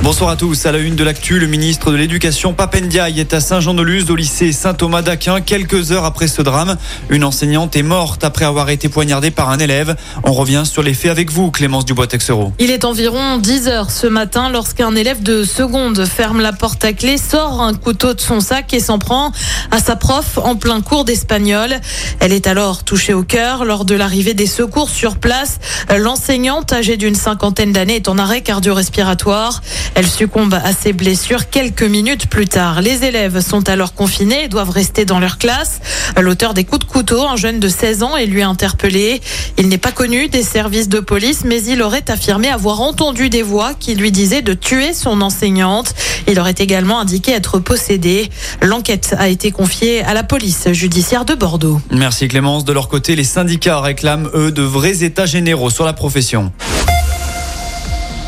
Bonsoir à tous. À la une de l'actu, le ministre de l'Éducation, Papendiaï, est à Saint-Jean-de-Luz, au lycée Saint-Thomas d'Aquin, quelques heures après ce drame. Une enseignante est morte après avoir été poignardée par un élève. On revient sur les faits avec vous, Clémence Dubois-Texereau. Il est environ 10 heures ce matin lorsqu'un élève de seconde ferme la porte à clé, sort un couteau de son sac et s'en prend à sa prof en plein cours d'espagnol. Elle est alors touchée au cœur lors de l'arrivée des secours sur place. L'enseignante, âgée d'une cinquantaine d'années, est en arrêt cardio-respiratoire. Elle succombe à ses blessures quelques minutes plus tard. Les élèves sont alors confinés et doivent rester dans leur classe. L'auteur des coups de couteau, un jeune de 16 ans, est lui interpellé. Il n'est pas connu des services de police, mais il aurait affirmé avoir entendu des voix qui lui disaient de tuer son enseignante. Il aurait également indiqué être possédé. L'enquête a été confiée à la police judiciaire de Bordeaux. Merci Clémence. De leur côté, les syndicats réclament, eux, de vrais états généraux sur la profession.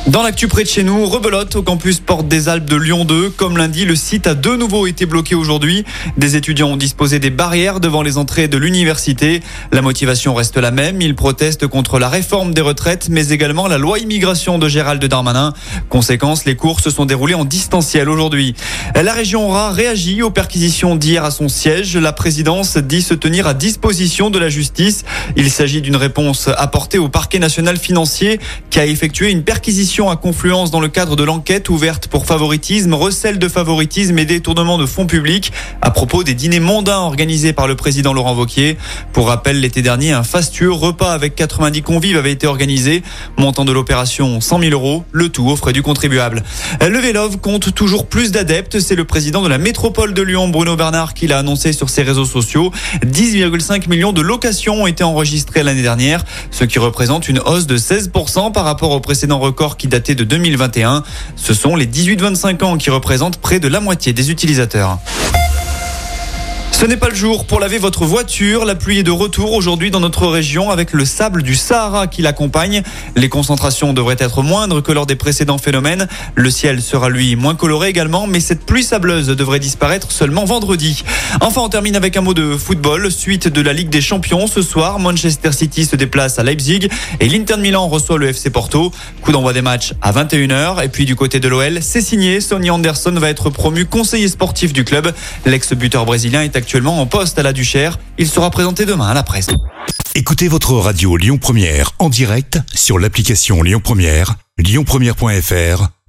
Dans l'actu près de chez nous, rebelote au campus Porte des Alpes de Lyon 2. Comme lundi, le site a de nouveau été bloqué aujourd'hui. Des étudiants ont disposé des barrières devant les entrées de l'université. La motivation reste la même. Ils protestent contre la réforme des retraites, mais également la loi immigration de Gérald Darmanin. Conséquence, les cours se sont déroulés en distanciel aujourd'hui. La région aura réagi aux perquisitions d'hier à son siège. La présidence dit se tenir à disposition de la justice. Il s'agit d'une réponse apportée au parquet national financier qui a effectué une perquisition à Confluence dans le cadre de l'enquête ouverte pour favoritisme, recel de favoritisme et détournement de fonds publics à propos des dîners mondains organisés par le président Laurent Vauquier. Pour rappel, l'été dernier, un fastueux repas avec 90 convives avait été organisé. Montant de l'opération 100 000 euros, le tout aux frais du contribuable. Le Vélov compte toujours plus d'adeptes. C'est le président de la métropole de Lyon, Bruno Bernard, qui l'a annoncé sur ses réseaux sociaux. 10,5 millions de locations ont été enregistrées l'année dernière, ce qui représente une hausse de 16% par rapport au précédent record qui datait de 2021. Ce sont les 18-25 ans qui représentent près de la moitié des utilisateurs. Ce n'est pas le jour pour laver votre voiture. La pluie est de retour aujourd'hui dans notre région avec le sable du Sahara qui l'accompagne. Les concentrations devraient être moindres que lors des précédents phénomènes. Le ciel sera lui moins coloré également, mais cette pluie sableuse devrait disparaître seulement vendredi. Enfin, on termine avec un mot de football. Suite de la Ligue des Champions, ce soir, Manchester City se déplace à Leipzig et l'Inter Milan reçoit le FC Porto. Coup d'envoi des matchs à 21h. Et puis du côté de l'OL, c'est signé. Sonny Anderson va être promu conseiller sportif du club. L'ex-buteur brésilien est actuellement en poste à la Duchère. Il sera présenté demain à la presse. Écoutez votre radio Lyon Première en direct sur l'application Lyon Première, lyonpremière.fr